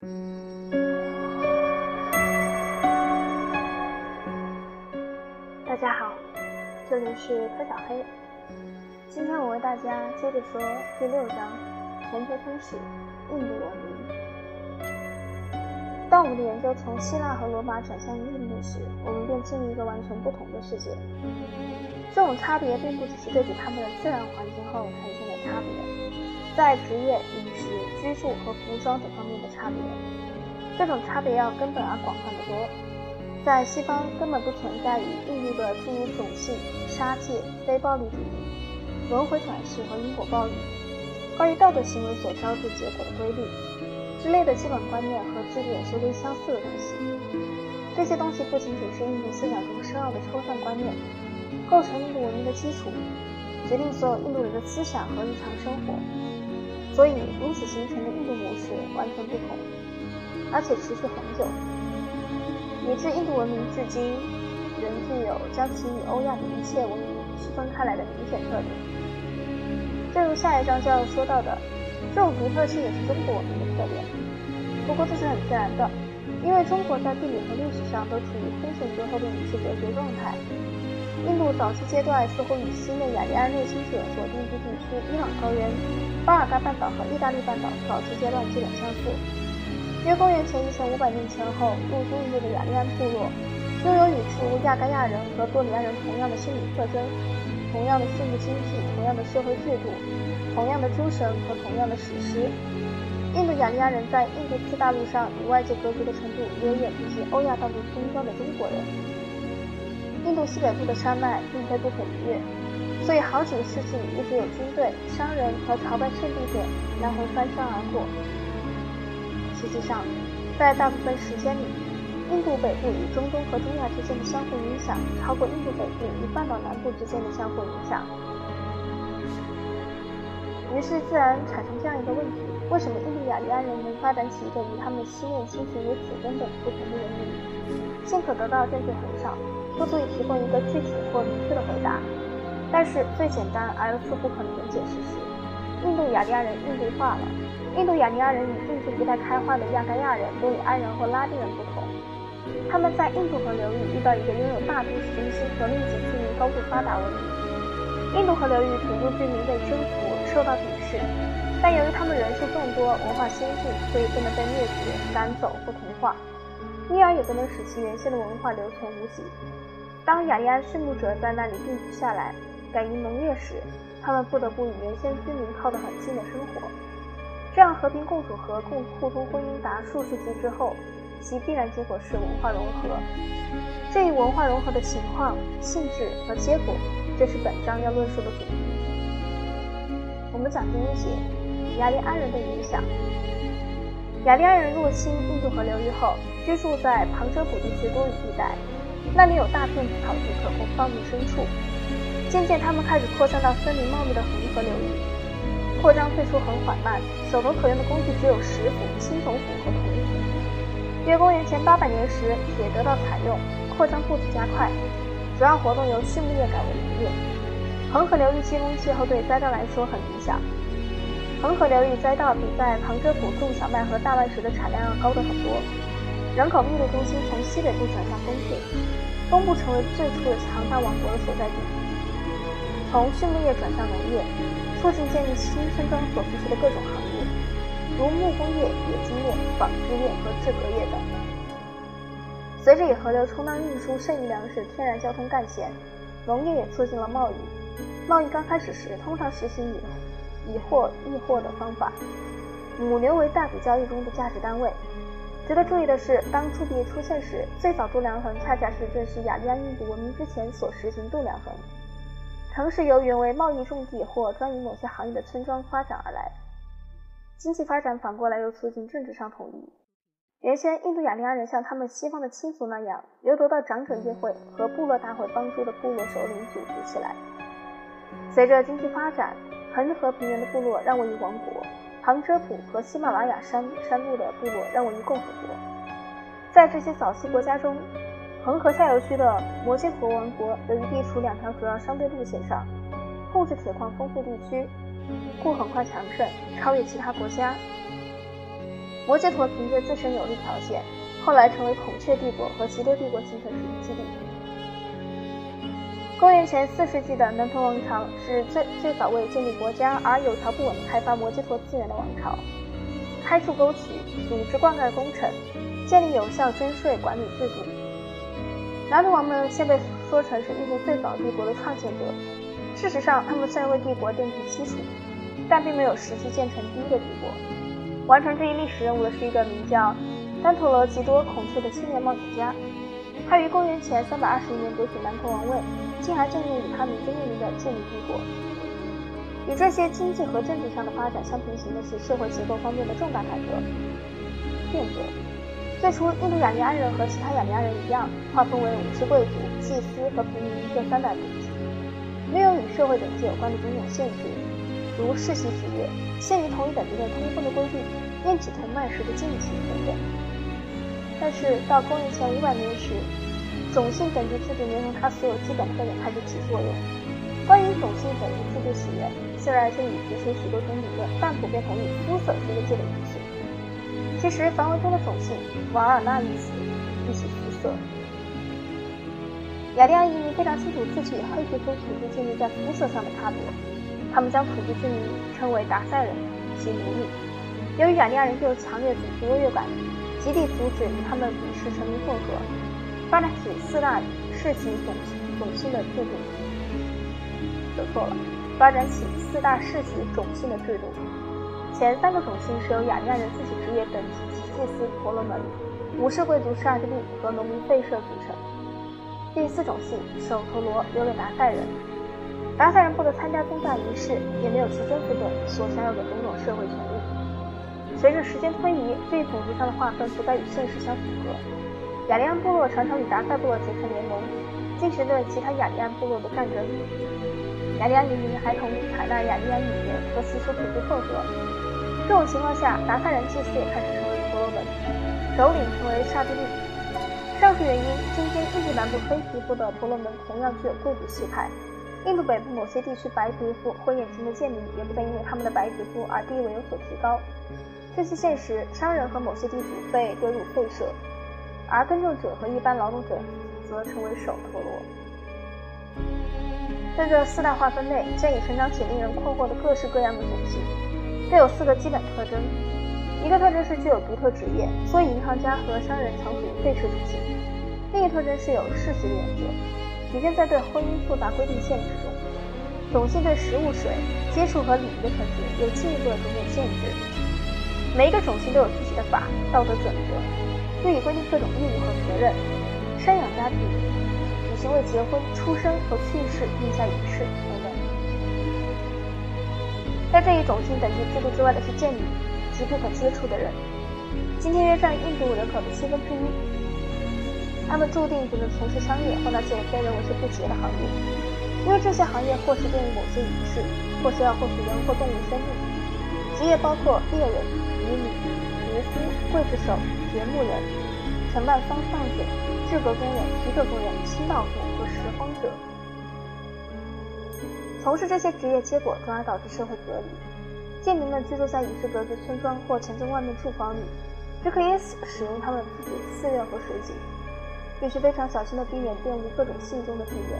大家好，这里是柯小黑。今天我为大家接着说第六章：全球通史——印度文明。当我们的研究从希腊和罗马转向印度时，我们便进入一个完全不同的世界。这种差别并不只是对比他们的自然环境后产生的差别，在职业、饮食、居住和服装等方面的差别。这种差别要根本而广泛的多，在西方根本不存在于印度的诸如种姓、杀戒、非暴力主义、轮回转世和因果报应、关于道德行为所招致结果的规律之类的基本观念和制度有些微相似的东西。这些东西不仅仅是印度思想中深奥的抽象观念，构成印度文明的基础，决定所有印度人的思想和日常生活，所以因此形成的印度模式完全不同。而且持续很久，以致印度文明至今仍具有将其与欧亚的一切文明区分开来的明显特点。正如下一章就要说到的，这种独特性也是中国文明的特点。不过这是很自然的，因为中国在地理和历史上都处于空前绝后的与世隔绝状态。印度早期阶段似乎与西面雅利安入侵者所定居地区伊朗高原、巴尔干半岛和意大利半岛早期阶段基本相似。约公元前一千五百年前后入侵印度的雅利安部落，拥有与诸亚该亚人和多里安人同样的心理特征，同样的畜牧经济，同样的社会制度，同样的诸神和同样的史诗。印度雅利安人在印度次大陆上与外界隔绝的程度，远远不及欧亚大陆东端的中国人。印度西北部的山脉并非不可逾越，所以好几个世纪一直有军队、商人和朝拜圣地者来回翻山而过。实际上，在大部分时间里，印度北部与中东和中亚之间的相互影响超过印度北部与半岛南部之间的相互影响。于是，自然产生这样一个问题：为什么印度雅利安人能发展起一个与他们西面亲属如此根本不同的文明？现可得到的证据很少，不足以提供一个具体或明确的回答。但是，最简单而又似乎可能的解释是，印度雅利安人印度化了。印度雅利安人与印度不太开化的亚干亚人、多里安人或拉丁人不同，他们在印度河流域遇到一个拥有大都市中心和密集居民高度发达文明。印度河流域土著居民被征服、受到鄙视，但由于他们人数众多、文化先进，所以不能被灭绝、赶走或同化，因而也不能使其原先的文化留存无几。当雅利安畜牧者在那里定居下来，改营农业时，他们不得不与原先居民靠得很近的生活。这样和平共处和共互通婚姻达数世纪之后，其必然结果是文化融合。这一文化融合的情况、性质和结果，这是本章要论述的主题。我们讲第一节：雅利安人的影响。雅利安人入侵印度河流域后，居住在旁遮普地区多雨地带，那里有大片草地可供放牧牲畜。渐渐，他们开始扩散到森林茂密的恒河流域。扩张最初很缓慢，手头可用的工具只有石斧、青铜斧和铜斧。约公元前八百年时，铁得到采用，扩张步子加快，主要活动由畜牧业改为农业。恒河流域季风气候对栽稻来说很理想。恒河流域栽稻比在旁遮普种小麦和大麦时的产量要高得很多。人口密度中心从西北部转向东部，东部成为最初的强大王国的所在地。从畜牧业转向农业。促进建立新村庄所必需的各种行业，如木工业、冶金业、纺织业和制革业等。随着以河流充当运输剩余粮食天然交通干线，农业也促进了贸易。贸易刚开始时，通常实行以以货易货的方法，母牛为大笔交易中的价值单位。值得注意的是，当铸币出现时，最早度量衡恰恰是正是雅利安印度文明之前所实行度量衡。城市由原为贸易重地或专营某些行业的村庄发展而来，经济发展反过来又促进政治上统一。原先印度雅利安人像他们西方的亲族那样，由得到长者议会和部落大会帮助的部落首领组织起来。随着经济发展，恒河平原的部落让位于王国，旁遮普和喜马拉雅山山路的部落让位于共和国。在这些早期国家中，恒河下游区的摩羯陀王国由于地处两条主要商队路线上，控制铁矿丰富地区，故很快强盛，超越其他国家。摩羯陀凭借自身有利条件，后来成为孔雀帝国和吉多帝国形成殖民基地。公元前四世纪的南陀王朝是最最早为建立国家而有条不紊开发摩羯陀资源的王朝，开筑沟渠，组织灌溉工程，建立有效征税管理制度。南陀王们先被说成是印度最早帝国的创建者，事实上，他们虽然为帝国奠定基础，但并没有实际建成第一个帝国。完成这一历史任务的是一个名叫丹陀罗吉多孔雀的青年冒险家，他于公元前三百二十年夺取南陀王位。进而建立以他名字命名的建立帝国。与这些经济和政治上的发展相平行的是社会结构方面的重大改革变革。最初，印度雅利安人和其他雅利安人一样，划分为武士贵族、祭司和平民这三大等级，没有与社会等级有关的种种限制，如世袭职业、限于同一等级内通婚的规定、宴请同脉时的禁忌等等。但是到公元前五百年时，种姓等级制度连同它所有基本特点开始起作用。关于种姓等级制度起源，虽然这里提出许多种理论，但普遍同意肤色是一个基本因素。其实梵文中的种姓“瓦尔纳”意思意其肤色。雅利安移民非常清楚自己与黑皮肤土著居民在肤色上的差别，他们将土著居民称为达塞人，其奴隶。由于雅利安人具有强烈种族优越感，极力阻止他们比试成民混合。发展起四大世袭种种姓的制度，说错了。发展起四大世袭种姓的制度，前三个种姓是由雅利安人自己职业等级及祭司婆罗门、武士贵族沙之利和农民费舍组成。第四种姓首陀罗留给达塞人，达塞人不得参加宗教仪式，也没有其征服者所享有的种种社会权利。随着时间推移，这一种族上的划分不再与现实相符合。雅利安部落常常与达塞部落结成联盟，进行对其他雅利安部落的战争。雅利安移民还同意采纳雅利安语言和习俗土著混合。这种情况下，达塞人祭祀也开始成为婆罗门，首领成为刹帝利。上述原因，今天印度南部黑皮肤的婆罗门同样具有贵族气派。印度北部某些地区白皮肤、或眼睛的贱民也不再因为他们的白皮肤而地位有所提高。这些现实，商人和某些地主被丢入废社。而耕种者和一般劳动者则成为首陀罗。在这四大划分内，现已成长起令人困惑的各式各样的种姓。这有四个基本特征：一个特征是具有独特职业，所以银行家和商人常属于废车种姓；另一特征是有世袭的原则，体现在对婚姻复杂规定限制中；种姓对食物、水、接触和礼仪的特质有进一步的种种限制。每一个种姓都有自己的法、道德准则。用以规定各种义务和责任，赡养家庭，举行为结婚、出生和去世定下仪式等等。在这一种姓等级制度之外的是贱民，即不可接触的人。今天约占印度人口的七分之一，他们注定只能从事商业或那些被认为是不洁的行业，因为这些行业或是便于某些仪式，或是要获取人或动物生命。职业包括猎人、渔民。渔夫、刽子手、掘墓人、承办方上者、制革工人、皮革工人、清道夫和拾荒者。从事这些职业，结果从而导致社会隔离。贱民们居住在与世隔绝村庄或城镇外面住房里，只可以使用他们自己的寺院和水井，必须非常小心地避免玷污各种信中的成员。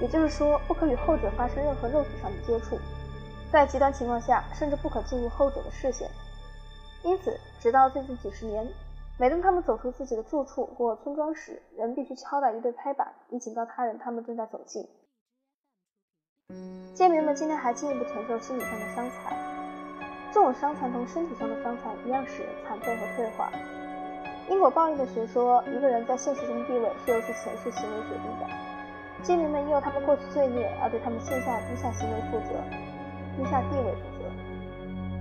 也就是说，不可与后者发生任何肉体上的接触，在极端情况下，甚至不可进入后者的视线。因此，直到最近几十年，每当他们走出自己的住处或村庄时，人必须敲打一对拍板，以警告他人他们正在走近。贱民们今天还进一步承受心理上的伤残，这种伤残同身体上的伤残一样使人残废和退化。因果报应的学说，一个人在现实中地位是由其前世行为决定的。贱民们因为他们过去罪孽而对他们现下低下行为负责，低下地位负责。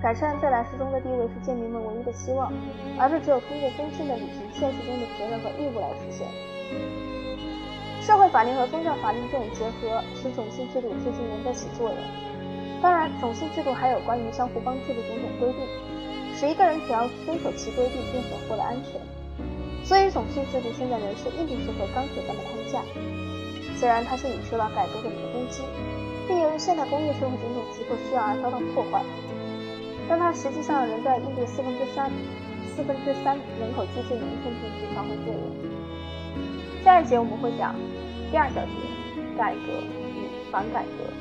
改善在来世中的地位是贱民们唯一的希望，而这只有通过公正的履行现实中的责任和义务来实现。社会法令和宗教法令这种结合，使种姓制度至今仍在起作用。当然，种姓制度还有关于相互帮助的种种规定，使一个人只要遵守其规定，便可获得安全。所以，种姓制度现在仍是印度社会钢铁般的框架。虽然它现已受到改革者的攻击，并由于现代工业社会种种急迫需要而遭到破坏。但它实际上仍在印度四分之三四分之三人口接近农村地区发挥作用。下一节我们会讲第二小节：改革与反改革。